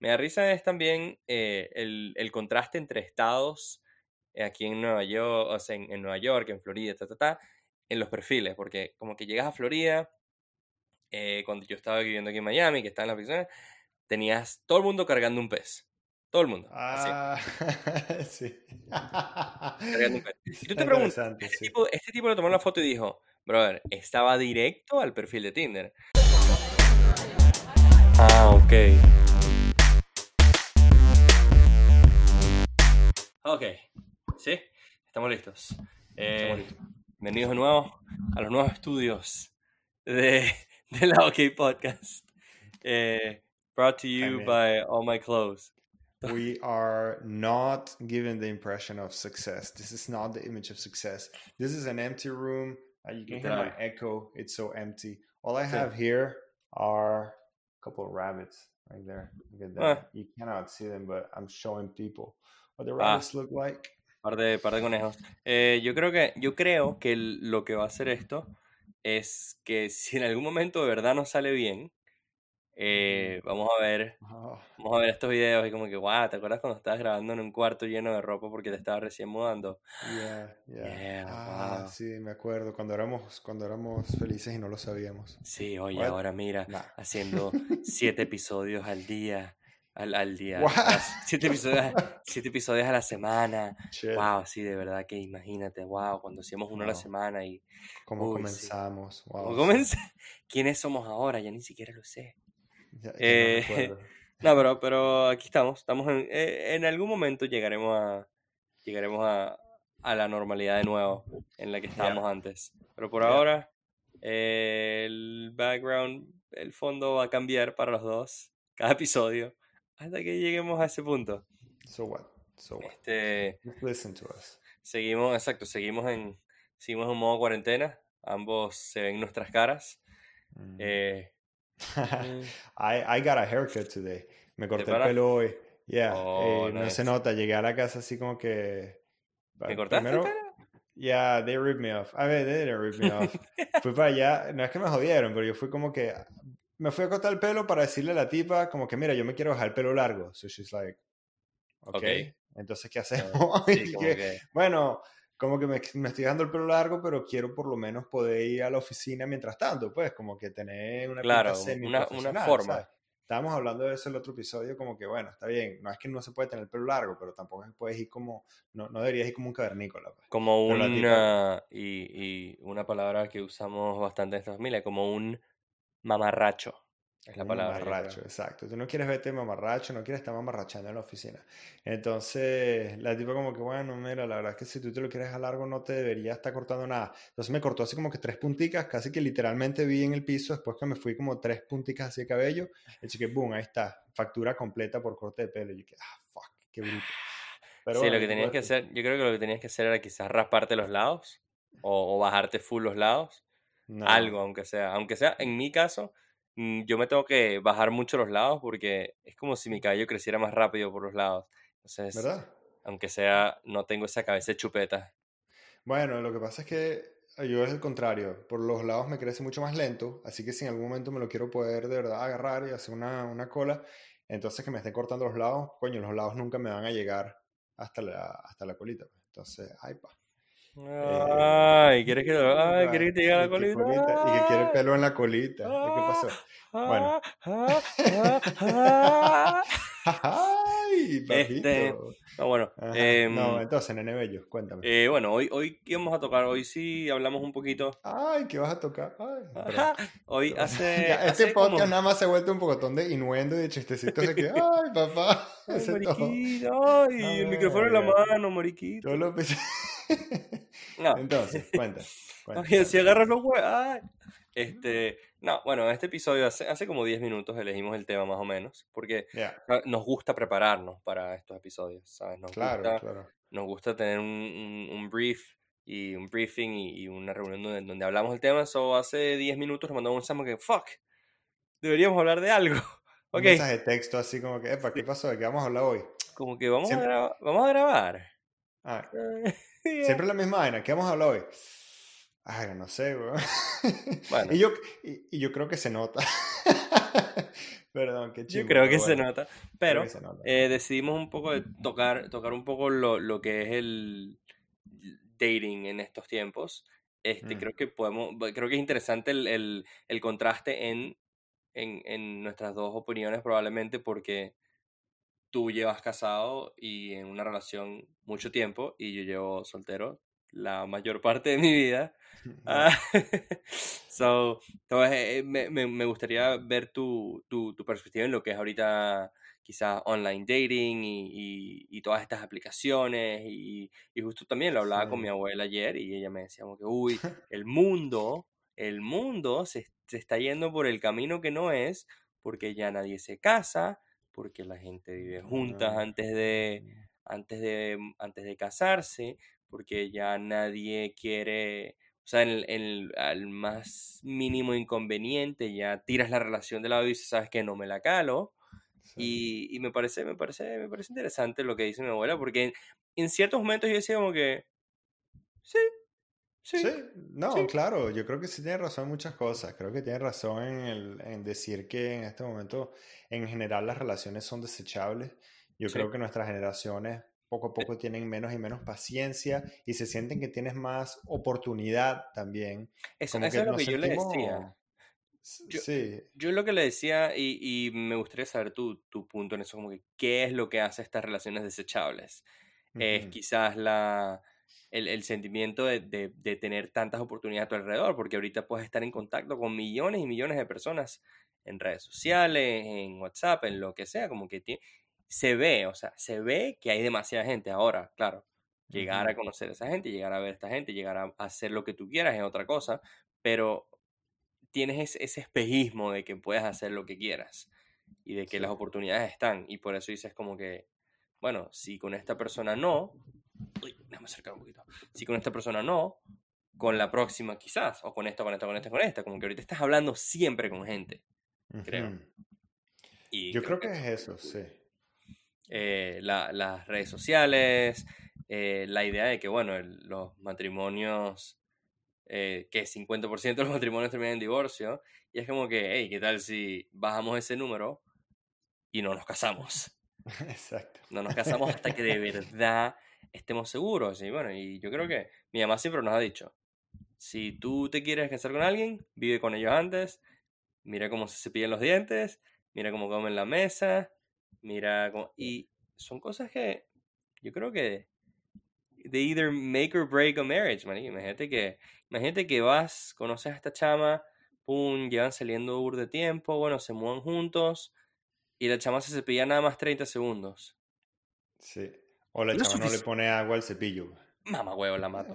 me da risa es también eh, el, el contraste entre estados eh, aquí en Nueva York, o sea, en, en Nueva York, en Florida, ta, ta, ta, en los perfiles, porque como que llegas a Florida, eh, cuando yo estaba viviendo aquí en Miami, que estaba en la oficina, tenías todo el mundo cargando un pez. Todo el mundo. así, Ah, sí. cargando un pez. Y tú te Está preguntas, este sí. tipo, este tipo le tomó la foto y dijo, brother, estaba directo al perfil de Tinder. Ah, ok. Ok, sí, estamos listos. Eh, Estamos listos. bienvenidos de nuevo a los nuevos estudios de, de la OK Podcast. Eh, brought to you Amén. by All My Clothes. We are not giving the impression of success. This is not the image of success. This is an empty room. Uh, you can hear my echo. It's so empty. All I have here are a couple of rabbits right there. Look at that. Ah. You cannot see them, but I'm showing people what the Ah. rabbits look like. Par de, par de conejos. Eh, yo creo que, yo creo que lo que va a hacer esto es que si en algún momento de verdad no sale bien, eh, vamos a ver, Oh, vamos a ver estos videos y como que, guau, ¿te acuerdas cuando estabas grabando en un cuarto lleno de ropa porque te estabas recién mudando? yeah, yeah. Yeah, ah, wow. sí, me acuerdo cuando éramos cuando éramos felices y no lo sabíamos. Sí, oye, What? ahora mira, Nah. haciendo siete episodios al día, al, al día, siete episodios, siete episodios a la semana. Shit. Wow, sí, de verdad que imagínate, wow, cuando hacíamos uno a la Wow. semana y ¿Cómo Uy, sí. comenzamos? Wow, ¿Cómo sí. comencé? ¿Quiénes somos ahora? Ya ni siquiera lo sé. Ya- ya no Eh, recuerdo. No, pero, pero aquí estamos. Estamos en, eh, en algún momento llegaremos a llegaremos a, a la normalidad de nuevo en la que estábamos antes. Pero por Yeah. ahora eh, el background, el fondo va a cambiar para los dos cada episodio hasta que lleguemos a ese punto. So what? So what? Este, Just listen to us. seguimos, exacto, seguimos en seguimos en modo cuarentena. Ambos se ven nuestras caras. Mm. Eh, I, I got a haircut today. Me corté el pelo hoy. Yeah. Oh, eh, No nice. se nota. Llegué a la casa así como que. ¿Me cortaste el primero- pelo? Yeah, they ripped me off. A ver, they didn't rip me off. fui para allá. No es que me jodieron, pero yo fui como que. Me fui a cortar el pelo para decirle a la tipa, como que, mira, yo me quiero dejar el pelo largo. So she's like, ok. Ok. Entonces, ¿qué hacemos? sí, Y como que, que- Bueno, como que me, me estoy dejando el pelo largo, pero quiero por lo menos poder ir a la oficina mientras tanto, pues, como que tener una Claro, una- una forma. ¿sabes? Estábamos hablando de eso en el otro episodio, como que, bueno, está bien, no es que no se puede tener el pelo largo, pero tampoco puedes ir como, no, no deberías ir como un cavernícola, pues. como Pero una y, y una palabra que usamos bastante en esta familia, como un mamarracho. Es la palabra. mamarracho, exacto. Tú no quieres verte mamarracho, no quieres estar mamarrachando en la oficina. Entonces, la tipa como que, bueno, mira, la verdad es que si tú te lo quieres dejar largo no te debería estar cortando nada. Entonces me cortó así como que tres punticas, casi que literalmente vi en el piso, después que me fui como tres punticas así de cabello, y que boom, ahí está, factura completa por corte de pelo. Y yo que, ah, fuck, qué bruto. Pero sí, bueno, lo que tenías que hacer, yo creo que lo que tenías que hacer era quizás rasparte los lados o, o bajarte full los lados, no. algo, aunque sea, aunque sea, en mi caso, mm, yo me tengo que bajar mucho los lados porque es como si mi cabello creciera más rápido por los lados. Entonces, ¿Verdad? aunque sea, no tengo esa cabeza de chupeta. Bueno, lo que pasa es que yo es el contrario. Por los lados me crece mucho más lento, así que si en algún momento me lo quiero poder de verdad agarrar y hacer una, una cola, entonces que me estén cortando los lados, coño, los lados nunca me van a llegar hasta la, hasta la colita. pues. Entonces, ay, pa. Ay, ¿quieres que, ay, ¿quieres que te llegue a la colita? Y que quiere pelo en la colita. ¿Y qué pasó? Bueno. Ah, ah, ah. Este, No, bueno, em, No, entonces, nene bello, cuéntame. eh, bueno, hoy, hoy ¿qué vamos a tocar? Hoy sí hablamos un poquito. Ay, ¿qué vas a tocar? Ay, Hoy hace, Ya, este hace podcast como- nada más se ha vuelto un pocotón de innuendo y de chistecitos de que, ay, papá, Ay, mariquito, ay, el micrófono en la mano, mariquito. Lo No, Entonces, cuenta. cuenta, ay, si agarras los huevos. Este, no, bueno, este episodio hace, hace como 10 minutos elegimos el tema más o menos, porque Ya, ah, nos gusta prepararnos para estos episodios, ¿sabes? Nos claro, gusta, claro. nos gusta tener un, un- un brief y un briefing y, y una reunión donde, donde hablamos del tema. So, hace 10 minutos nos mandamos un mensaje que, fuck, deberíamos hablar de algo. Un Ok, mensaje de texto así como que, epa, ¿qué pasó? ¿De qué vamos a hablar hoy? como que vamos, a, Siempre- graba- vamos a grabar. Ah, Yeah. siempre la misma vaina, ¿qué vamos a hablar hoy? Ay, no sé, weón. Bueno. Y yo, y, y yo creo que se nota. Perdón, qué Yo chimbo, creo que se nota, creo pero que se nota. eh, decidimos un poco de tocar, tocar un poco lo, lo que es el dating en estos tiempos. Este, Mm, creo que podemos, creo que es interesante el, el- el contraste en, en, en nuestras dos opiniones probablemente porque tú llevas casado y en una relación mucho tiempo y yo llevo soltero la mayor parte de mi vida. Ah, so, entonces, eh, me, me- me gustaría ver tu, tu, tu perspectiva en lo que es ahorita quizás online dating y, y- y todas estas aplicaciones y, y justo también lo hablaba con mi Sí. abuela ayer y ella me decía como que, uy, el mundo, el mundo se, se está yendo por el camino que no es porque ya nadie se casa, porque la gente vive juntas Ah, antes de, mm, antes de, antes de casarse, porque ya nadie quiere, o sea, en en al más mínimo inconveniente ya tiras la relación de lado y dices, sabes que no me la calo. sí. Y, y me parece, me parece, me parece interesante lo que dice mi abuela, porque en, en ciertos momentos yo decía como que, sí, Sí, sí, no, sí, claro, yo creo que sí tiene razón en muchas cosas. Creo que tiene razón en, el- en decir que en este momento, en general, las relaciones son desechables. Yo sí. creo que nuestras generaciones poco a poco tienen menos y menos paciencia y se sienten que tienes más oportunidad también. Eso, Como eso que es lo que yo le decía. Yo, sí, yo lo que le decía, y, y me gustaría saber tu, tu punto en eso, como que qué es lo que hace estas relaciones desechables. Es ujú, quizás la, el, el sentimiento de, de- de tener tantas oportunidades a tu alrededor, porque ahorita puedes estar en contacto con millones y millones de personas en redes sociales, en WhatsApp, en lo que sea, como que tie- se ve, o sea, se ve que hay demasiada gente ahora, claro. Llegar a conocer a esa gente, llegar a ver a esta gente, llegar a hacer lo que tú quieras es otra cosa, pero tienes ese, ese espejismo de que puedes hacer lo que quieras y de que sí, las oportunidades están. Y por eso dices como que, bueno, si con esta persona no, uy, déjame acercar un poquito, si con esta persona no, con la próxima quizás, o con esta, con esta, con esta, con esta, como que ahorita estás hablando siempre con gente, creo. Y Yo creo creo que que es eso, sí. eh, la- las redes sociales, eh, la idea de que, bueno, el- los matrimonios, eh, que 50% de los matrimonios terminan en divorcio, y es como que, hey, ¿qué tal si bajamos ese número y no nos casamos? Exacto. No nos casamos hasta que de verdad estemos seguros. Y bueno, y yo creo que mi mamá siempre nos ha dicho, si tú te quieres casar con alguien, vive con ellos antes, mira cómo se cepillan los dientes, mira cómo comen en la mesa, mira cómo... Y son cosas que yo creo que they either make or break a marriage, man. Imagínate que, imagínate que vas, conoces a esta chama, pum, llevan saliendo un de tiempo, bueno, se muevan juntos y la chama se cepilla nada más 30 segundos. Sí. O la No chama no le pone agua al cepillo. Mamá huevo, la mato.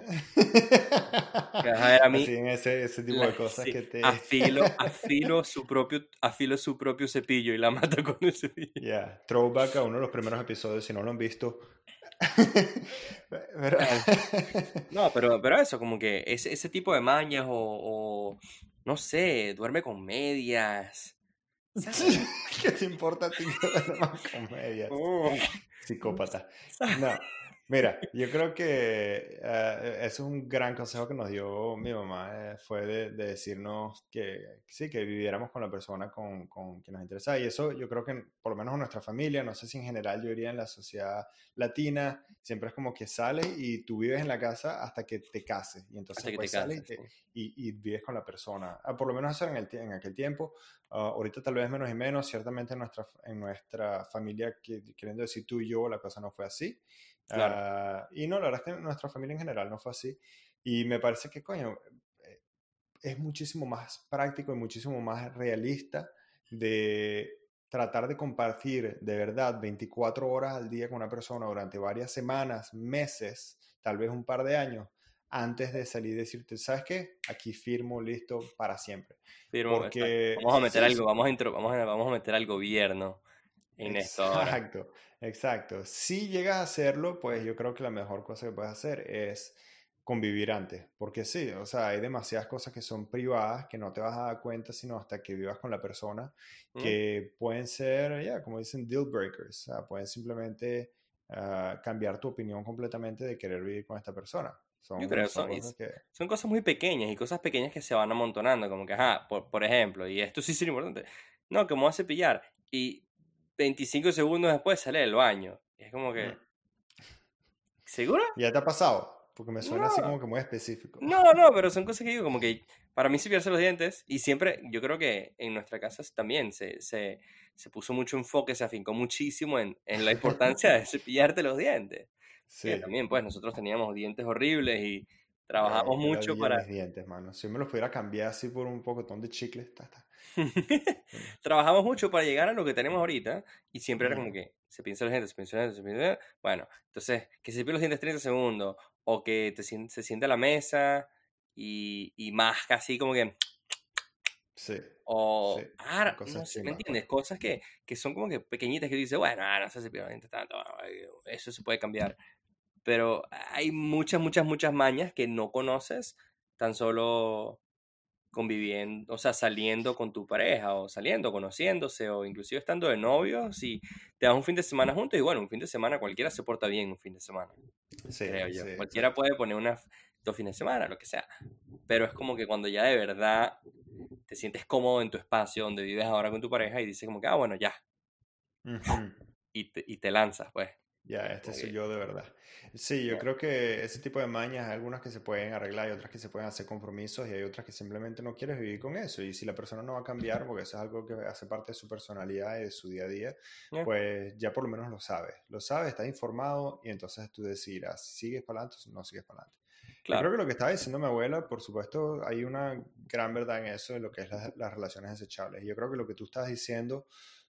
A ver a mí, Así en ese, ese tipo la- de cosas sí, que te... afilo, afilo su propio, afilo su propio cepillo y la mato con el cepillo. Yeah, throwback a uno de los primeros episodios, si no lo han visto. Pero... No, pero, pero eso, como que ese, ese tipo de mañas o, o, no sé, duerme con medias, ¿sabes? ¿Qué te importa a ti que duermas más comedias? Oh, Psicópata. No, mira, yo creo que eso es un gran consejo que nos dio mi mamá, eh, fue de, de decirnos que sí, que viviéramos con la persona con, con quien nos interesa. Y eso yo creo que por lo menos en nuestra familia, no sé si en general yo diría en la sociedad latina, siempre es como que sales y tú vives en la casa hasta que te cases. Y entonces que te pues sales y, te- y, y vives con la persona. Ah, por lo menos eso en, el, en aquel tiempo. Ah, ahorita tal vez menos y menos. Ciertamente en nuestra, en nuestra familia, que, queriendo decir tú y yo, la cosa no fue así. Claro. Ah, y no, la verdad es que nuestra familia en general no fue así. Y me parece que, coño, eh, es muchísimo más práctico y muchísimo más realista de tratar de compartir de verdad 24 horas al día con una persona durante varias semanas, meses, tal vez un par de años, antes de salir y decirte, ¿sabes qué? Aquí firmo, listo, para siempre. Firmo, exacto. Porque Vamos a meter sí, algo, sí, vamos a, intro- vamos a, vamos a meter al gobierno en esto ahora. Exacto, exacto. Si llegas a hacerlo, pues yo creo que la mejor cosa que puedes hacer es convivir antes, porque sí, o sea, hay demasiadas cosas que son privadas que no te vas a dar cuenta sino hasta que vivas con la persona, ¿Mm? que pueden ser, ya, como dicen, deal breakers, o sea, pueden simplemente ah, cambiar tu opinión completamente de querer vivir con esta persona. Yo Son, creo, son son, cosas que... son cosas muy pequeñas y cosas pequeñas que se van amontonando, como que, ajá, por, por ejemplo, y esto sí es importante, no, que me voy a cepillar. Y 25 segundos después sale del baño. Es como que. ¿seguro? ¿Ya te ha pasado? Porque me suena así No. como que muy específico. No, no, pero son cosas que digo, como que para mí cepillarse los dientes, y siempre, yo creo que en nuestra casa también se, se, se puso mucho enfoque, se afincó muchísimo en, en la importancia de cepillarte los dientes. Sí. Que también, pues, nosotros teníamos dientes horribles y trabajamos mucho para... mis dientes, mano. Si me los pudiera cambiar así por un pocotón de chicles, ta, ta. Trabajamos mucho para llegar a lo que tenemos ahorita y siempre era como que se piensa los dientes, se piensa los dientes, se piensa los dientes. Bueno, entonces, que se cepille los dientes 30 segundos o que te, se siente a la mesa y, y más casi como que... Sí. O, Sí, ah, no sé, ¿me entiendes? Cosas que, que son como que pequeñitas que dices, bueno, ah, no se los dientes tanto, ay, eso se puede cambiar. Pero hay muchas, muchas, muchas mañas que no conoces tan solo conviviendo, o sea, saliendo con tu pareja o saliendo, conociéndose o inclusive estando de novios y te das un fin de semana juntos y bueno, un fin de semana cualquiera se porta bien un fin de semana, Sí, creo yo. sí, Cualquiera exacto. puede poner una, dos fines de semana, lo que sea. Pero es como que cuando ya de verdad te sientes cómodo en tu espacio donde vives ahora con tu pareja y dices como que, ah, bueno, ya, Ujú. y te, y te lanzas, pues. Ya, este soy yo de verdad. Sí, yo ya. creo que ese tipo de mañas, hay algunas que se pueden arreglar y otras que se pueden hacer compromisos y hay otras que simplemente no quieres vivir con eso. Y si la persona no va a cambiar, porque eso es algo que hace parte de su personalidad y de su día a día, Ya. pues ya por lo menos lo sabes. Lo sabes, estás informado y entonces tú decidirás si sigues para adelante o no sigues para adelante. Yo creo Claro. que lo que estaba diciendo mi abuela, por supuesto, hay una gran verdad en eso, de lo que es la- las relaciones desechables. Y yo creo que lo que tú estás diciendo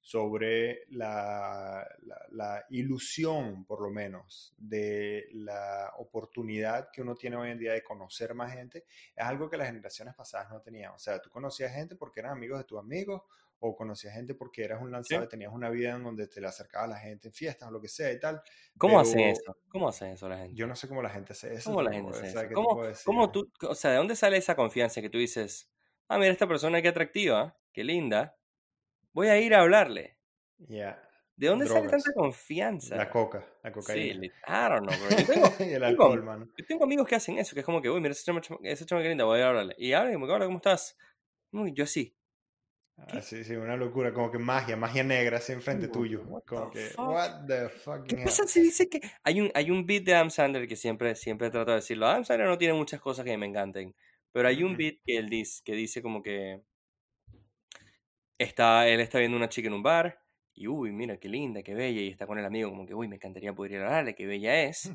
sobre la, la- la ilusión, por lo menos, de la oportunidad que uno tiene hoy en día de conocer más gente, es algo que las generaciones pasadas no tenían. O sea, tú conocías gente porque eran amigos de tus amigos, o conocías gente porque eras un Sí. lanzado y tenías una vida en donde te le acercabas a la gente en fiestas o lo que sea y tal. ¿Cómo hacen eso? ¿Cómo hacen eso la gente? yo no sé cómo la gente hace eso ¿Cómo la gente hace eso? ¿qué te ¿Cómo, cómo tú, o sea, ¿de dónde sale esa confianza que tú dices, ah, mira, esta persona qué atractiva, qué linda, voy a ir a hablarle? Ya, ¿De dónde sale tanta drogas. La confianza? coca, la Sí, cocaína. li- I don't know, bro. Yo tengo, el tengo, alcohol, mano. yo tengo amigos que hacen eso, que es como que, uy, mira, esa chama, esa chama qué linda, voy a ir a hablarle. Y hablan, y me hola, ¿cómo estás? "Mm, yo sí. ¿Qué? Ah, sí, sí, una locura, como que magia, magia negra así enfrente que, tuyo. what Como the que, fuck? what the ¿Qué fucking hell. pasa si dice que hay un, hay un beat de Adam Sandler que siempre, siempre trato de decirlo? Adam Sandler no tiene muchas cosas que me encanten, pero hay un beat que él dice, que dice como que está, él está viendo una chica en un bar y, uy, mira, qué linda, qué bella, y está con el amigo como que, uy, me encantaría poder ir a hablarle, qué bella es.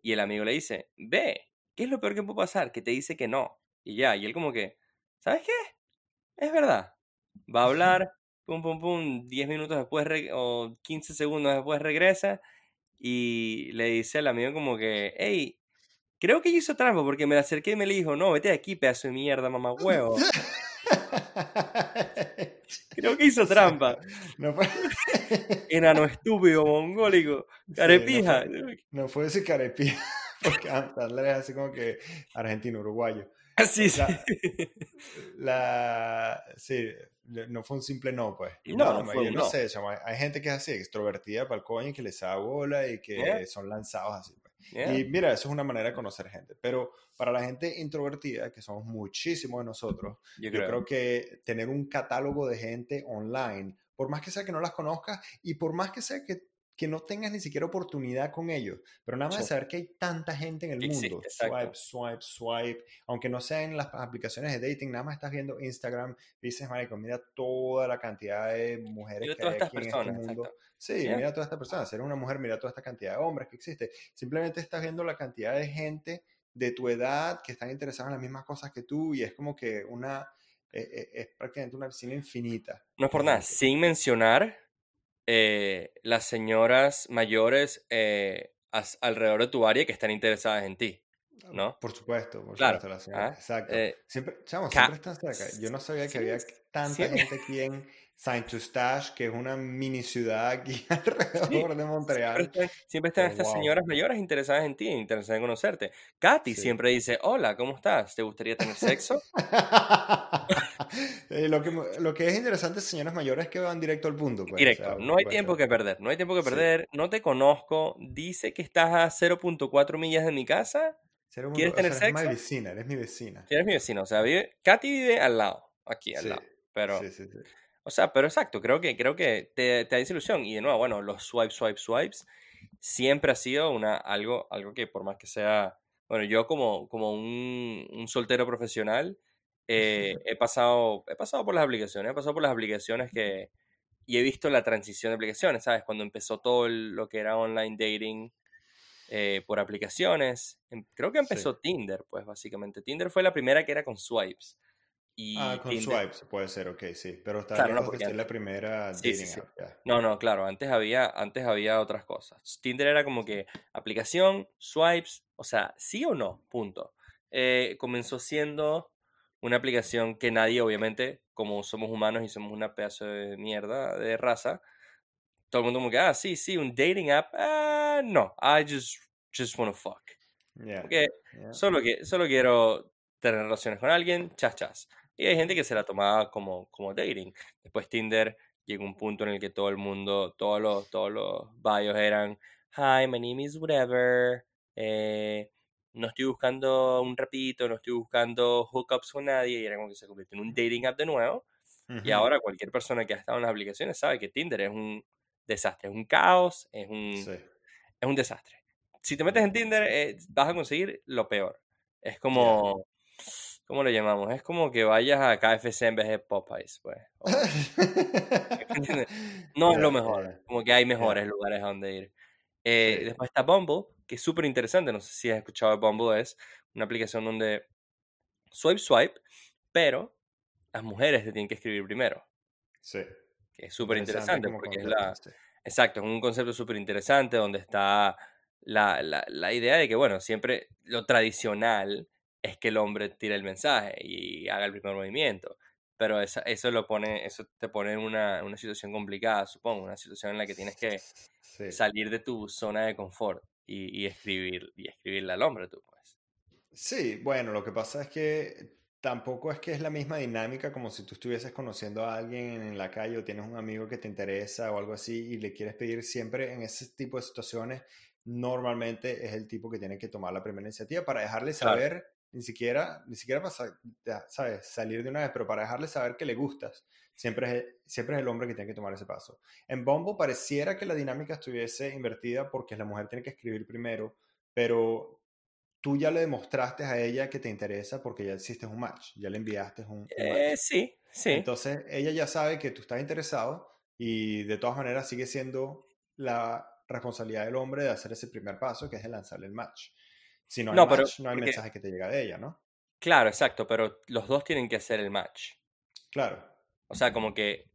Y el amigo le dice, ve, ¿qué es lo peor que puede pasar? Que te dice que no. Y ya, y él como que, ¿sabes qué? Es verdad. Va a hablar, pum, pum, pum, 10 minutos después o 15 segundos después regresa y le dice al amigo como que, hey, creo que hizo trampa porque me la acerqué y me le dijo, no, vete de aquí, pedazo de mierda, mamá huevo. Creo que hizo trampa. no fue, Enano estúpido, mongólico, sí, no carepija. fue, no fue ese carepía, porque Sandler es así como que argentino, uruguayo. Así, sí. La, la, sí, no fue un simple no, pues. No, no, no fue yo no no. sé, chamo, hay, gente que es así, extrovertida para el coño y que les da bola y que son lanzados así. Yeah, Y mira, eso es una manera de conocer gente. Pero para la gente introvertida, que somos muchísimos de nosotros, yo yo creo. creo que tener un catálogo de gente online, por más que sea que no las conozcas y por más que sea que, que no tengas ni siquiera oportunidad con ellos, pero nada más de Sí, saber que hay tanta gente en el existe, mundo, exacto. swipe, swipe, swipe, aunque no sea en las aplicaciones de dating, nada más estás viendo Instagram, dices, marico, mira toda la cantidad de mujeres Mira que todas hay estas aquí en este personas, mundo. exacto. Sí, Yeah, mira toda esta persona, si eres una mujer, mira toda esta cantidad de hombres que existe. Simplemente estás viendo la cantidad de gente de tu edad que están interesados en las mismas cosas que tú y es como que una, eh, eh, es prácticamente una piscina infinita No es por nada, sin mencionar eh, las señoras mayores eh, as- alrededor de tu área que están interesadas en ti, ¿no? Por supuesto, por Claro. supuesto, la señora. ¿ah? Exacto. Eh, Siempre, chamo, siempre están cerca. Yo no sabía que sí, había tanta siempre, gente aquí en Saint Eustache, que es una mini ciudad aquí sí, alrededor de siempre Montreal. están, siempre están Pero estas wow. señoras mayores interesadas en ti, interesadas en conocerte. Katy Sí. siempre dice, hola, ¿cómo estás? ¿Te gustaría tener sexo? Eh, lo, que, lo que es interesante, señoras mayores, es que van directo al punto, pues. O Directo, sea, no hay tiempo supuesto. que perder, no hay tiempo que Sí. perder, no te conozco, dice que estás a 0.4 millas de mi casa, un- ¿quieres o tener sea, eres mi sexo? vecina, eres mi vecina. Eres mi vecino, o sea, vive, Katy vive al lado, aquí al Sí, lado, pero... sí, sí, sí. O sea, pero exacto, creo que, creo que te, te da desilusión. Y de nuevo, bueno, los swipes, swipes, swipes, siempre ha sido una, algo, algo que por más que sea, bueno, yo como, como un, un soltero profesional, eh, he, pasado, he pasado por las aplicaciones, he pasado por las aplicaciones que, y he visto la transición de aplicaciones, ¿sabes? Cuando empezó todo lo que era online dating eh, por aplicaciones, em, creo que empezó Tinder, pues básicamente. Tinder fue la primera que era con swipes. Y ah, con swipes puede ser, ok, sí. Pero está Claro, no, porque ser la primera Sí, sí, dating sí. app, ya. No, no, claro, antes había, antes había otras cosas. Tinder era como que aplicación, swipes, o sea, sí o no, punto. Eh, comenzó siendo una aplicación que nadie, obviamente, como somos humanos y somos una pedazo de mierda de raza, todo el mundo como que, ah, sí, sí, un dating app, ah, no, I just, just wanna fuck. Ya, Porque ya. solo, que, solo quiero tener relaciones con alguien, chas, chas. Y hay gente que se la tomaba como, como dating. Después Tinder llegó un punto en el que todo el mundo, todos los, todos los bios eran, hi, my name is whatever, eh, no estoy buscando un rapidito, no estoy buscando hookups con nadie, y era como que se convirtió en un dating app de nuevo. Y ahora cualquier persona que ha estado en las aplicaciones sabe que Tinder es un desastre, es un caos, es un, Sí, es un desastre. Si te metes en Tinder, eh, vas a conseguir lo peor. Es como, ¿cómo lo llamamos? Es como que vayas a KFC en vez de Popeyes, pues. O. No es lo mejor, como que hay mejores lugares a donde ir. Eh, Sí. después está Bumble, que es súper interesante, no sé si has escuchado de Bumble, es una aplicación donde swipe, swipe, pero las mujeres te tienen que escribir primero, Sí. que es súper Interesante porque es la, sí. Exacto, es un concepto súper interesante donde está la, la, la idea de que, bueno, siempre lo tradicional es que el hombre tire el mensaje y haga el primer movimiento, pero esa- eso, lo pone, eso te pone en una, una situación complicada, supongo, una situación en la que tienes que Sí. salir de tu zona de confort y, y escribir, y escribirle al hombre, tú, pues. Sí, bueno, lo que pasa es que tampoco es que es la misma dinámica como si tú estuvieses conociendo a alguien en la calle o tienes un amigo que te interesa o algo así y le quieres pedir siempre en ese tipo de situaciones, normalmente es el tipo que tiene que tomar la primera iniciativa para dejarle Claro, saber, ni siquiera, ni siquiera para, ¿sabes? salir de una vez, pero para dejarle saber que le gustas. Siempre es, el- siempre es el hombre que tiene que tomar ese paso. En Bumble pareciera que la dinámica estuviese invertida porque la mujer tiene que escribir primero, pero tú ya le demostraste a ella que te interesa porque ya hiciste un match, ya le enviaste un, un Eh, match. sí, sí, Entonces ella ya sabe que tú estás interesado y de todas maneras sigue siendo la responsabilidad del hombre de hacer ese primer paso, que es de lanzarle el match. Si no hay no, pero no hay porque, mensaje que te llega de ella, ¿no? claro, exacto, pero los dos tienen que hacer el match. Claro. O sea, como que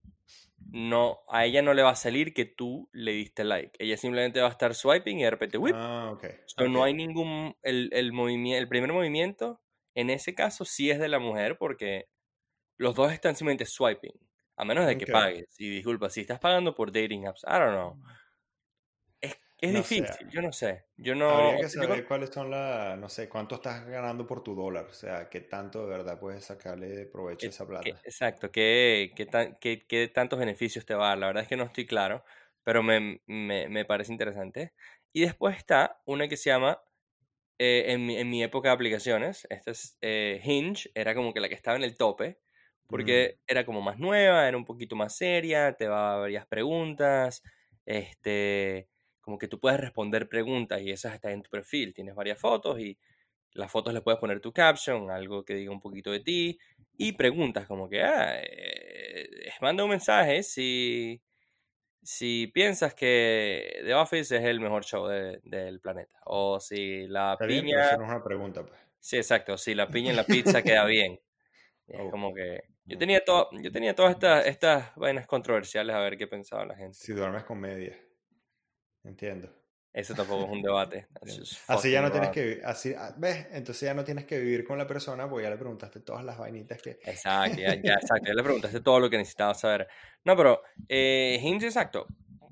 no, a ella no le va a salir que tú le diste like. Ella simplemente va a estar swiping y de repente, whip. Ah, ok, So, no hay ningún, el, el movimiento, el primer movimiento, en ese caso sí es de la mujer porque los dos están simplemente swiping. A menos de que pagues. Y disculpa, si estás pagando por dating apps, I don't know. Es, No difícil, yo no sé. Yo no, habría que sea, yo saber cuáles son las, no sé, cuánto estás ganando por tu dólar, o sea, qué tanto de verdad puedes sacarle de provecho a esa plata. exacto, qué, qué, tan- qué- qué tantos beneficios te va a dar. La verdad es que no estoy claro, pero me, me, me parece interesante. Y después está una que se llama eh, en, mi, en mi época de aplicaciones, esta es eh, Hinge, era como que la que estaba en el tope, Mm, porque era como más nueva, era un poquito más seria, te va a varias preguntas, este, como que tú puedes responder preguntas y esas están en tu perfil, tienes varias fotos y las fotos le puedes poner tu caption, algo que diga un poquito de ti, y preguntas como que, ah, eh, manda un mensaje si, si piensas que The Office es el mejor show de- del planeta, o si la Está bien, pero piña, una pregunta, pues. sí, exacto, si la piña en la pizza queda bien. Es Oh, como que yo tenía todo, yo tenía todas estas, estas vainas controversiales a ver qué pensaba la gente. Si duermes con media. Entiendo. Eso tampoco es un debate. Así ya no tienes que así, ah, ¿ves? Entonces ya no tienes que vivir con la persona porque ya le preguntaste todas las vainitas que... Exacto, ya, ya, exacto. Ya le preguntaste todo lo que necesitaba saber. No, pero eh, Hinge, exacto.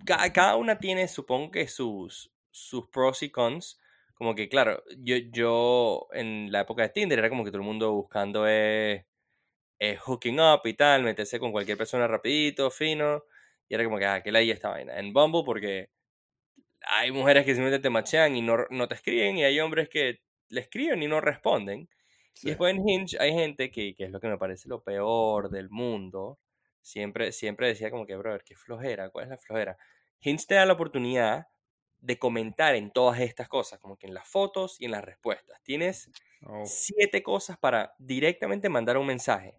Ca- Cada, una tiene, supongo que sus, sus pros y cons. Como que, claro, yo, yo en la época de Tinder era como que todo el mundo buscando eh, eh, hooking up y tal, meterse con cualquier persona rapidito, fino. Y era como que, ah, que la esta vaina. En Bumble, porque hay mujeres que simplemente te machean y no, no te escriben, y hay hombres que le escriben y no responden. Y después en Hinge hay gente que, que es lo que me parece lo peor del mundo, siempre, siempre decía como que, brother, qué flojera, ¿cuál es la flojera? Hinge te da la oportunidad de comentar en todas estas cosas, como que en las fotos y en las respuestas. Tienes Oh, siete cosas para directamente mandar un mensaje.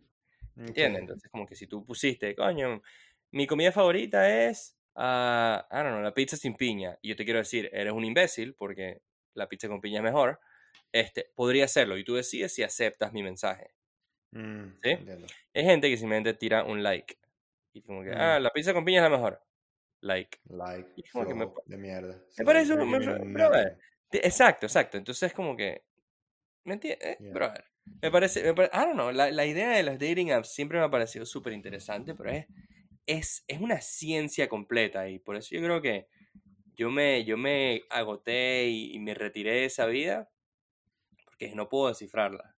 ¿Entiendes? ok. Entonces, como que si tú pusiste, coño, mi comida favorita es, ah, I don't know, la pizza sin piña. Y yo te quiero decir, eres un imbécil porque la pizza con piña es mejor. Este, podría hacerlo y tú decides si aceptas mi mensaje. Mm, ¿Sí? entiendo. Hay gente que simplemente tira un like. Y como que, ah, Mm, la pizza con piña es la mejor. Like. like, Y como que me, de mierda. me parece, te- exacto, exacto. Entonces como que, ¿me entiendes? Yeah. brother, me parece, me pare- I don't know, la, la idea de las dating apps siempre me ha parecido súper interesante, pero es, es, es una ciencia completa y por eso yo creo que yo me, yo me agoté y, y me retiré de esa vida porque no puedo descifrarla,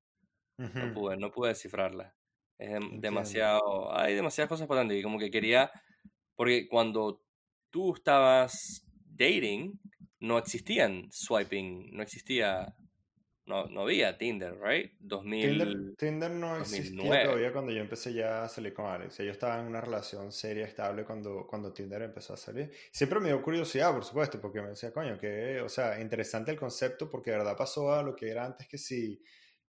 no pude, no pude descifrarla. Es Entiendo. demasiado, hay demasiadas cosas potentes y como que quería, porque cuando tú estabas dating, no existían swiping, no existía, no, no había Tinder, right? Tinder, 2000, Tinder no existía 2009. todavía cuando yo empecé ya a salir con Alex. Yo estaba en una relación seria, estable cuando, cuando Tinder empezó a salir. Siempre me dio curiosidad, por supuesto, porque me decía, coño, que, o sea, interesante el concepto, porque de verdad pasó a lo que era antes que si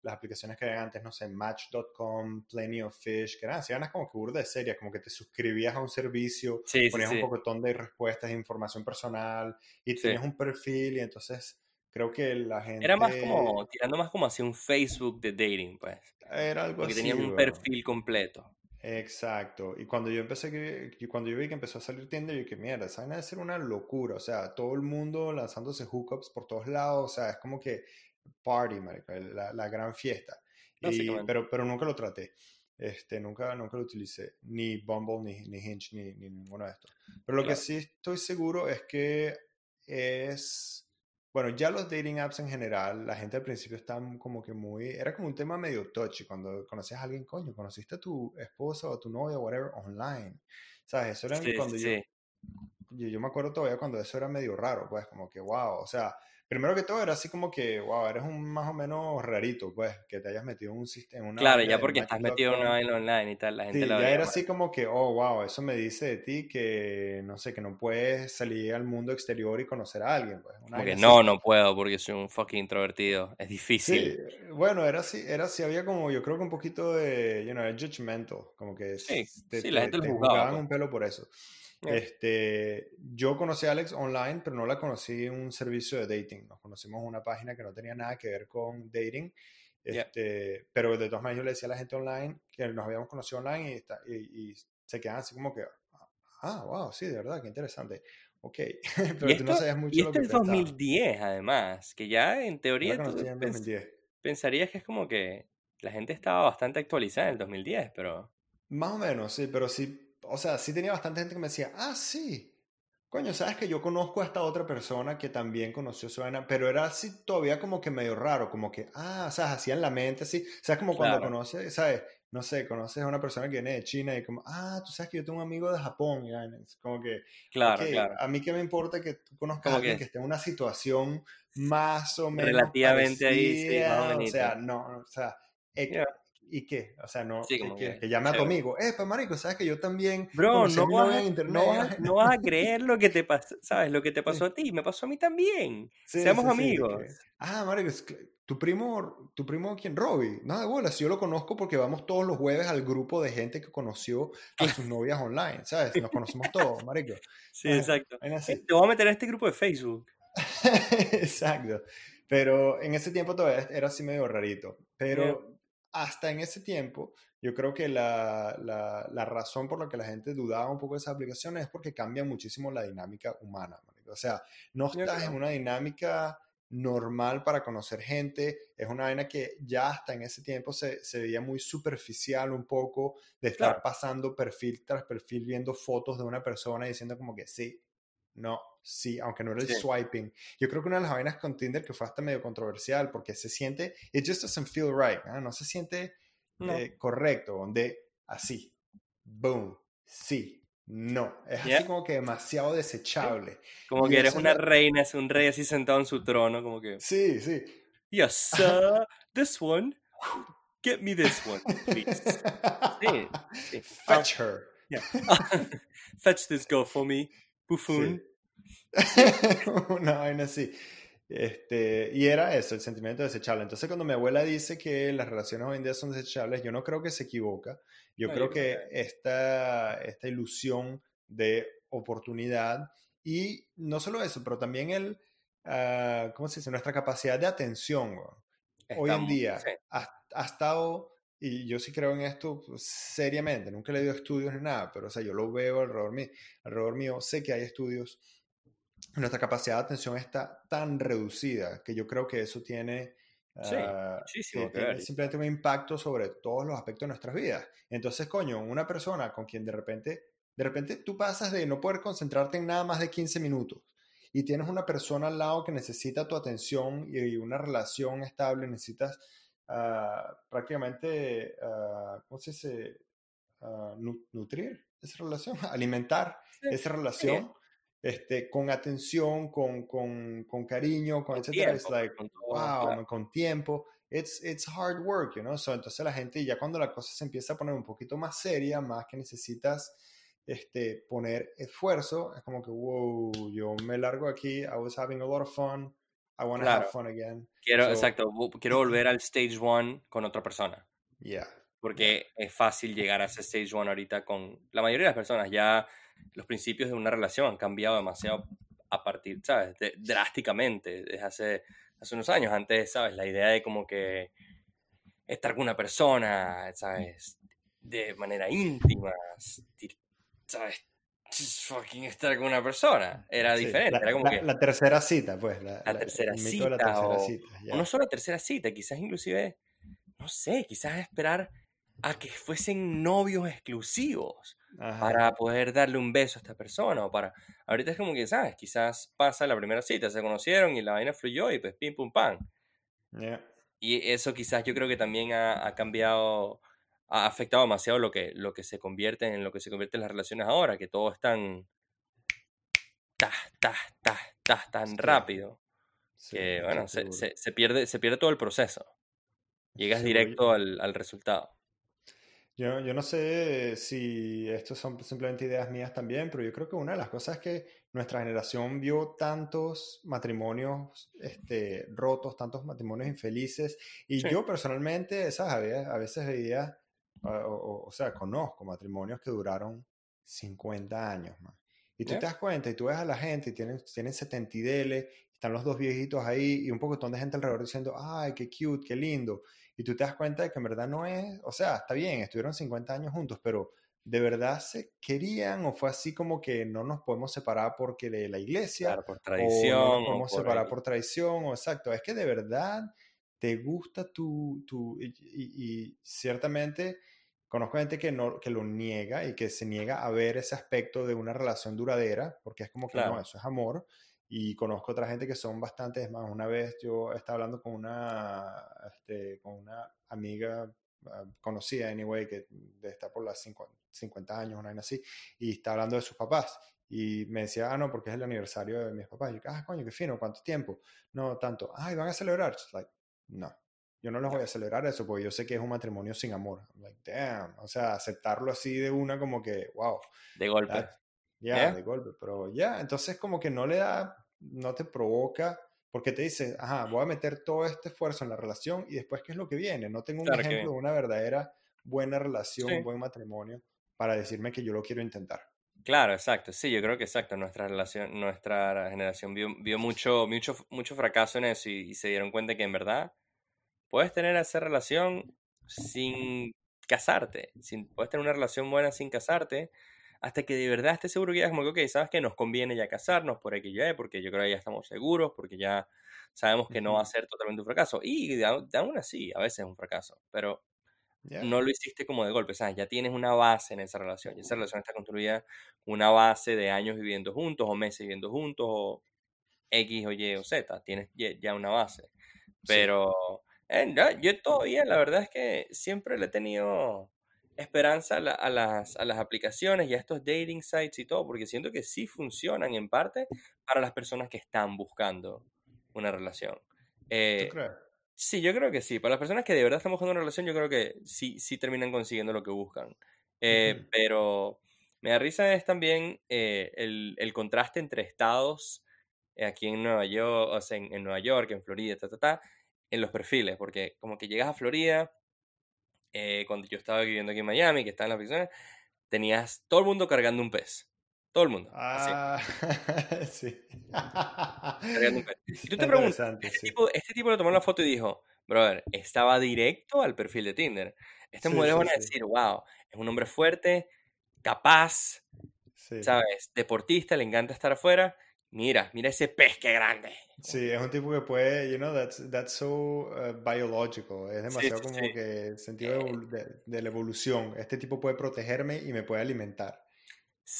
las aplicaciones que eran antes, no sé, Match.com, Plenty of Fish, que eran así, eran como que burda de serias, como que te suscribías a un servicio, Sí, sí, ponías sí, un pocotón de respuestas información personal y sí. tenías un perfil y entonces creo que la Era más gente como, tirando más como hacia un Facebook de dating, pues, era algo porque así, tenías un perfil completo. Exacto. Y cuando yo empecé que, que cuando yo vi que empezó a salir Tinder, yo dije, mierda, esa vaina debe ser una locura. O sea, todo el mundo lanzándose hookups por todos lados. O sea, es como que party, marico, la, la gran fiesta. Y, pero, pero nunca lo traté. Este, nunca, nunca lo utilicé. Ni Bumble, ni, ni Hinge, ni, ni ninguno de estos. Pero lo que Claro. sí estoy seguro es que es... Bueno, ya los dating apps en general, la gente al principio está como que muy... Era como un tema medio touchy cuando conocías a alguien, coño, conociste a tu esposa o a tu novia, whatever, online. ¿Sabes? Eso era Sí, cuando sí, yo, yo, yo me acuerdo todavía cuando eso era medio raro, pues, como que, wow, o sea, primero que todo era así como que, wow, eres un más o menos rarito, pues, que te hayas metido en un sistema, una Claro, ya porque estás metido en una vaina online y tal, la gente Sí, la ya era mal. así como que, oh, wow, eso me dice de ti que, no sé, que no puedes salir al mundo exterior y conocer a alguien, pues, una Como que vaina no, así. no puedo porque soy un fucking introvertido. Es Sí, difícil. bueno, era así, era así, había como, yo creo que un poquito de, you know, judgmental, como que Sí, te, sí, la te, gente lo te juzgaba, juzgaban pues. un pelo por eso. Yeah. Este, yo conocí a Alex online, pero no la conocí en un servicio de dating. Nos conocimos en una página que no tenía nada que ver con dating. Yeah. Este, pero de todas maneras yo le decía a la gente online que nos habíamos conocido online y, está- y, y se quedaban así como que, ah, wow, sí, de verdad, qué interesante. Ok, Y pero tú no esto, sabías y mucho lo esto que es pensaba. 2010 además, que ya en teoría tú en pens- 2010. pensarías que es como que la gente estaba bastante actualizada en el 2010, pero Más o menos, sí, pero sí, o sea, sí tenía bastante gente que me decía, ah, sí, coño, sabes que yo conozco a esta otra persona que también conoció a Suena, pero era así todavía como que medio raro, como que, ah, o sea, hacía en la mente, así, sabes, como cuando claro, conoces, sabes, no sé, conoces a una persona que viene de China y como, ah, tú sabes que yo tengo un amigo de Japón, y vaina, es como que, claro, ok, claro. a mí qué me importa que tú conozcas a alguien que que esté en una situación más o menos relativamente ahí, sí, más o parecida, o sea, no, o sea, Yeah. ¿Y qué? O sea, no, Sí, que, que, llame a tu amigo, eh, pues marico, sabes que yo también Bro, no vas a, no vas, vaina. no vas a creer lo que te pasó, ¿sabes? Lo que te pasó a ti, me pasó a mí también. sí, Seamos sí, amigos. ah, marico, es que tu primo, tu primo, ¿quién? Robbie, nada de bolas, yo lo conozco porque vamos todos los jueves al grupo de gente que conoció a sus novias online, ¿sabes? Nos conocemos todos, marico. Sí, exacto. Eh. Te voy a meter a este grupo de Facebook. Exacto. Pero en ese tiempo todavía era así medio rarito. Yeah. Pero hasta en ese tiempo, yo creo que la, la, la razón por la que la gente dudaba un poco de esas aplicaciones es porque cambia muchísimo la dinámica humana. marico. O sea, no estás en una dinámica normal para conocer gente. Es una vaina que ya hasta en ese tiempo se, se veía muy superficial un poco de estar Claro. pasando perfil tras perfil viendo fotos de una persona y diciendo como que sí, no, sí, aunque no era el Sí. swiping. Yo creo que una de las vainas con Tinder que fue hasta medio controversial porque se siente, it just doesn't feel right, ¿ah? no se siente No. eh, correcto, donde así, boom, sí, no, es así Yeah. como que demasiado desechable. Como Y que eres una reina, es un rey así sentado en su trono, como que, Sí, sí. yes, sir, this one, get me this one, please. Sí, sí. Fetch her. Fetch this girl for me, buffoon. Una vaina así. Este, y era eso, el sentimiento desechable. Entonces, cuando mi abuela dice que las relaciones hoy en día son desechables, yo no creo que se equivoca. Yo creo que esta, esta ilusión de oportunidad y no solo eso, pero también el, uh, ¿cómo se dice? Nuestra capacidad de atención. Hoy en día ha, ha, estado, y yo sí creo en esto seriamente, nunca le he estudios ni nada, pero o sea, yo lo veo alrededor mío, alrededor mío, sé que hay estudios nuestra capacidad de atención está tan reducida que yo creo que eso tiene, sí, uh, tiene simplemente un impacto sobre todos los aspectos de nuestras vidas. Entonces, coño, una persona con quien de repente, de repente tú pasas de no poder concentrarte en nada más de 15 minutos y tienes una persona al lado que necesita tu atención y una relación estable, necesitas uh, prácticamente, uh, ¿cómo se dice? nutrir esa relación, alimentar esa relación este, con atención, con, con, con cariño, con, etcétera. It's like, con wow, con tiempo. It's, it's hard work, you know? So, entonces la gente, ya cuando la cosa se empieza a poner un poquito más seria, más que necesitas este, poner esfuerzo, es como que, wow, yo me largo aquí, I was having a lot of fun, I want to have fun again. Quiero, exacto, quiero volver al stage one con otra persona. Yeah. Porque es fácil llegar a ese stage one ahorita con la mayoría de las personas. Ya los principios de una relación han cambiado demasiado a partir, ¿sabes? drásticamente desde hace, hace unos años. Antes, ¿sabes? La idea de como que estar con una persona, ¿sabes? De manera íntima, ¿sabes? fucking estar con una persona. Era diferente. La, era como la, que, la tercera cita, pues. La, tercera cita. tercera o, cita, o no solo la tercera cita, quizás inclusive, no sé, quizás esperar a que fuesen novios exclusivos para poder darle un beso a esta persona o para... Ahorita es como que, ¿sabes? Quizás pasa la primera cita, se conocieron y la vaina fluyó y pues pim pum pam. Y eso quizás yo creo que también ha, ha, cambiado, ha afectado demasiado lo que, lo que se convierte en lo que se convierte en las relaciones ahora, que todo es tan... Ta, ta, ta, ta, tan rápido. que bueno, se, se, se, pierde, se pierde todo el proceso. Llegas directo al, al resultado. Yo, yo, no sé si estos son simplemente ideas mías también, pero yo creo que una de las cosas es que nuestra generación vio tantos matrimonios este, rotos, tantos matrimonios infelices, y yo personalmente, ¿sabes? A veces veía, o, o, sea, conozco matrimonios que duraron 50 años más. Y tú te das cuenta y tú ves a la gente y tienen, tienen 70 y dele, están los dos viejitos ahí y un poco de gente alrededor diciendo, ay, qué cute, qué lindo y tú te das cuenta de que en verdad no es, o sea, está bien, estuvieron 50 años juntos, pero de verdad se querían o fue así como que no nos podemos separar porque de la iglesia, claro, por tradición, o no nos podemos separar por tradición, o exacto, es que de verdad te gusta tu, tu y, y, ciertamente conozco gente que, no, que lo niega y que se niega a ver ese aspecto de una relación duradera, porque es como que no, eso es amor, y conozco otra gente que son bastantes más. Una vez yo estaba hablando con una, este, con una amiga ah, conocida, anyway, que está por las 50, años, una vez así, y está hablando de sus papás. Y me decía, ah, no, porque es el aniversario de mis papás. Y yo, ah, coño, qué fino, ¿cuánto tiempo? No, tanto. Ah, ¿y van a celebrar? Like, no, yo no les voy a celebrar eso porque yo sé que es un matrimonio sin amor. like, damn. O sea, aceptarlo así de una como que, wow. De golpe. Ya, de golpe, pero ya, entonces como que no le da, no te provoca, porque te dice, ajá, voy a meter todo este esfuerzo en la relación y después, ¿qué es lo que viene? No tengo un ejemplo de una verdadera buena relación, un buen matrimonio, para decirme que yo lo quiero intentar. Claro, exacto, sí, yo creo que exacto, nuestra relación, nuestra generación vio, vio mucho, mucho, mucho fracaso en eso y, y se dieron cuenta que en verdad puedes tener esa relación sin casarte, sin, puedes tener una relación buena sin casarte, hasta que de verdad esté seguro que ya es como que, ok, sabes que nos conviene ya casarnos por X y porque yo creo que ya estamos seguros, porque ya sabemos que no va a ser totalmente un fracaso. Y aún así, a veces es un fracaso, pero no lo hiciste como de golpe, ¿sabes? Ya tienes una base en esa relación, y esa relación está construida una base de años viviendo juntos, o meses viviendo juntos, o X o Y o Z, tienes ya una base. Pero eh, yo todavía, la verdad es que siempre le he tenido esperanza a, las, a, las, aplicaciones y a estos dating sites y todo, porque siento que sí funcionan en parte para las personas que están buscando una relación. Eh, crees? Sí, yo creo que sí. Para las personas que de verdad están buscando una relación, yo creo que sí, sí terminan consiguiendo lo que buscan. Eh, pero Me da risa es también eh, el, el contraste entre estados eh, aquí en Nueva York, o sea, en, en Nueva York, en Florida, ta, ta, ta, en los perfiles, porque como que llegas a Florida, eh, cuando yo estaba viviendo aquí en Miami, que estaba en las oficinas, tenías todo el mundo cargando un pez. Todo el mundo. así, Ah, sí. cargando un pez. Y tú te preguntas, este sí. tipo, este tipo le tomó la foto y dijo, brother, estaba directo al perfil de Tinder. Estas Sí, mujeres van a decir, wow, es un hombre fuerte, capaz. ¿sabes? Deportista, le encanta estar afuera. Mira, mira ese pez que grande. Sí, es un tipo que puede, you know, that's, that's so uh, biological. Es demasiado sí, como sí. que sentido de, Eh, de- de la evolución. Este tipo puede protegerme y me puede alimentar.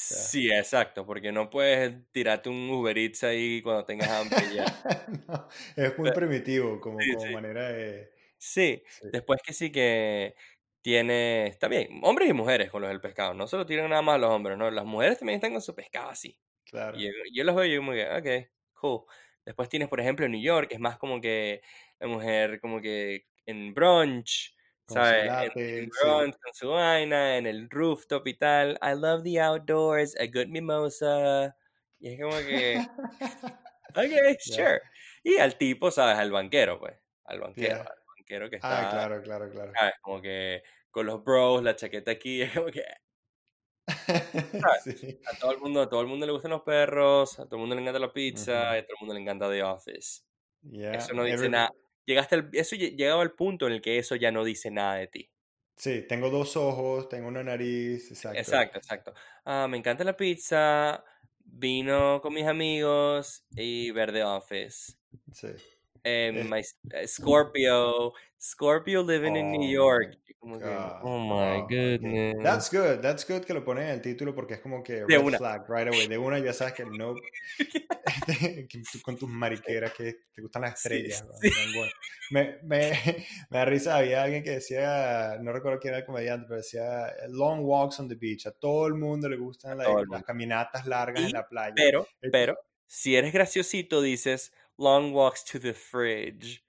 O sea, Sí, exacto, porque no puedes tirarte un Uber Eats ahí cuando tengas hambre ya. no, es muy primitivo como, como manera de... Sí, después que sí que tiene, bien, hombres y mujeres con los del pescado, no solo tiran nada más a los hombres, ¿no? Las mujeres también están con su pescado así. Claro. Y yo, yo los veo y yo como que, ok, cool. Después tienes, por ejemplo, en New York, es más como que la mujer como que en brunch, Con su ¿sabes? En, latte, en sí. brunch con su vaina, en el rooftop y tal. I love the outdoors, a good mimosa. Y es como que, ok, sure. Y al tipo, ¿sabes? Al banquero, pues. Al banquero, ya. al banquero que Ah, está, claro, claro, claro. ¿sabes? Como que con los bros, la chaqueta aquí, es como que. Sí, A todo el mundo, a todo el mundo le gustan los perros, a todo el mundo le encanta la pizza, y a todo el mundo le encanta The Office. Yeah, Eso no dice every- nada. Llegaste al, eso lle- llegaba al punto en el que eso ya no dice nada de ti. Sí, tengo dos ojos, tengo una nariz, exacto. Exacto, exacto. Ah, me encanta la pizza, vino con mis amigos y ver The Office. Sí. Eh, Es- my, eh, Scorpio, Scorpio living in New Oh York. God. oh my Oh, okay. goodness. That's good. That's good que lo ponen en el título porque es como que De red una. flag right away. De una ya sabes que no. con tus mariqueras que te gustan las Sí, estrellas. sí. Bueno. Me, me, me da risa. Había alguien que decía, no recuerdo quién era el comediante, pero decía long walks on the beach. A todo el mundo le gustan el las caminatas largas en Y, la playa. pero, pero, si eres graciosito, dices long walks to the fridge.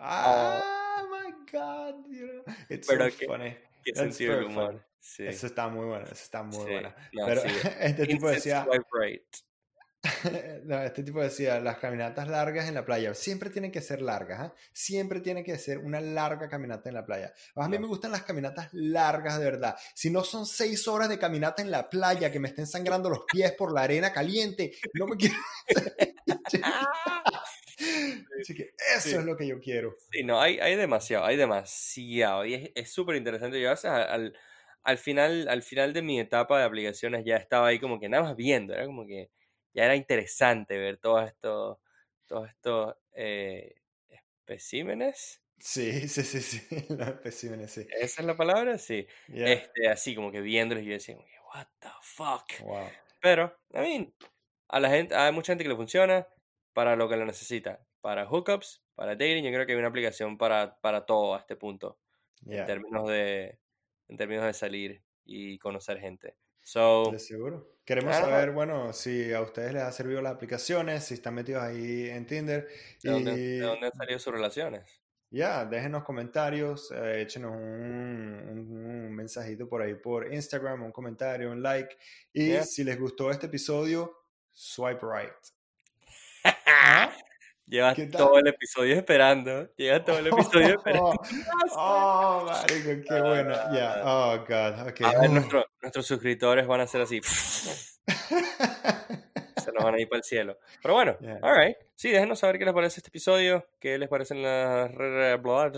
Ah, Ah, my God. you know, It's so pero qué, funny. qué That's sentido del very funny. humor. Sí, Eso está muy bueno, eso está muy sí. buena. No, Pero sí. este tipo decía, right. no, este tipo decía, las caminatas largas en la playa siempre tienen que ser largas, ¿ah? Siempre tiene que ser una larga caminata en la playa. A mí No. me gustan las caminatas largas de verdad. Si no son seis horas de caminata en la playa que me estén sangrando los pies por la arena caliente, no me quiero. Así que eso Sí. es lo que yo quiero. Sí, no, hay, hay demasiado, hay demasiado. Y es- es súper interesante. Yo al, al, al final, al final de mi etapa de aplicaciones ya estaba ahí como que nada más viendo, era como que ya era interesante ver todos estos, todos estos eh, especímenes. Sí, sí, sí, sí, los especímenes, sí. ¿Esa es la palabra? Sí. Yeah. Este, así como que viéndolos y yo decía, what the fuck. Wow. Pero, I mean, a la gente, hay mucha gente que le funciona para lo que lo necesita. Para hookups, para dating, yo creo que hay una aplicación para, para todo a este punto. En Yeah. términos de, en términos de salir y conocer gente. So, De seguro. Queremos know, saber, bueno, si a ustedes les ha servido las aplicaciones, si están metidos ahí en Tinder. ¿de dónde, de Y dónde han salido sus relaciones? ya, déjenos comentarios, eh, échenos un, un- un mensajito por ahí por Instagram, un comentario, un like. Y Yeah. si les gustó este episodio, swipe right. Llevas ¿Qué todo el episodio esperando. Llevas todo el episodio esperando. Oh, marico, qué bueno. Ya, Ah, oh, God. Ok. a ver, Uh. nuestro- nuestros suscriptores van a ser así. Se nos van a ir para el cielo. Pero bueno, Yeah. alright. Sí, déjenos saber qué les parece este episodio, qué les parecen las, re- bla- Ah,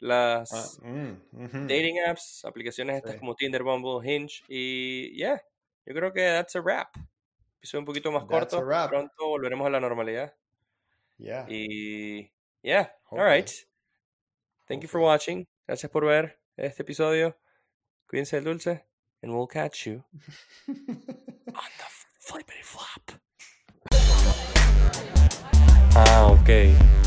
las mm, ujú. dating apps, aplicaciones estas Sí. como Tinder, Bumble, Hinge. Y yeah, yo creo que that's a wrap. Episodio un poquito más That's corto. Pronto volveremos a la normalidad. Yeah. Y yeah, Hopefully. alright. Thank you for Hopefully. watching. Gracias por ver este episodio. Cuídense del dulce. And we'll catch you on the flippity flop. Ah, ok.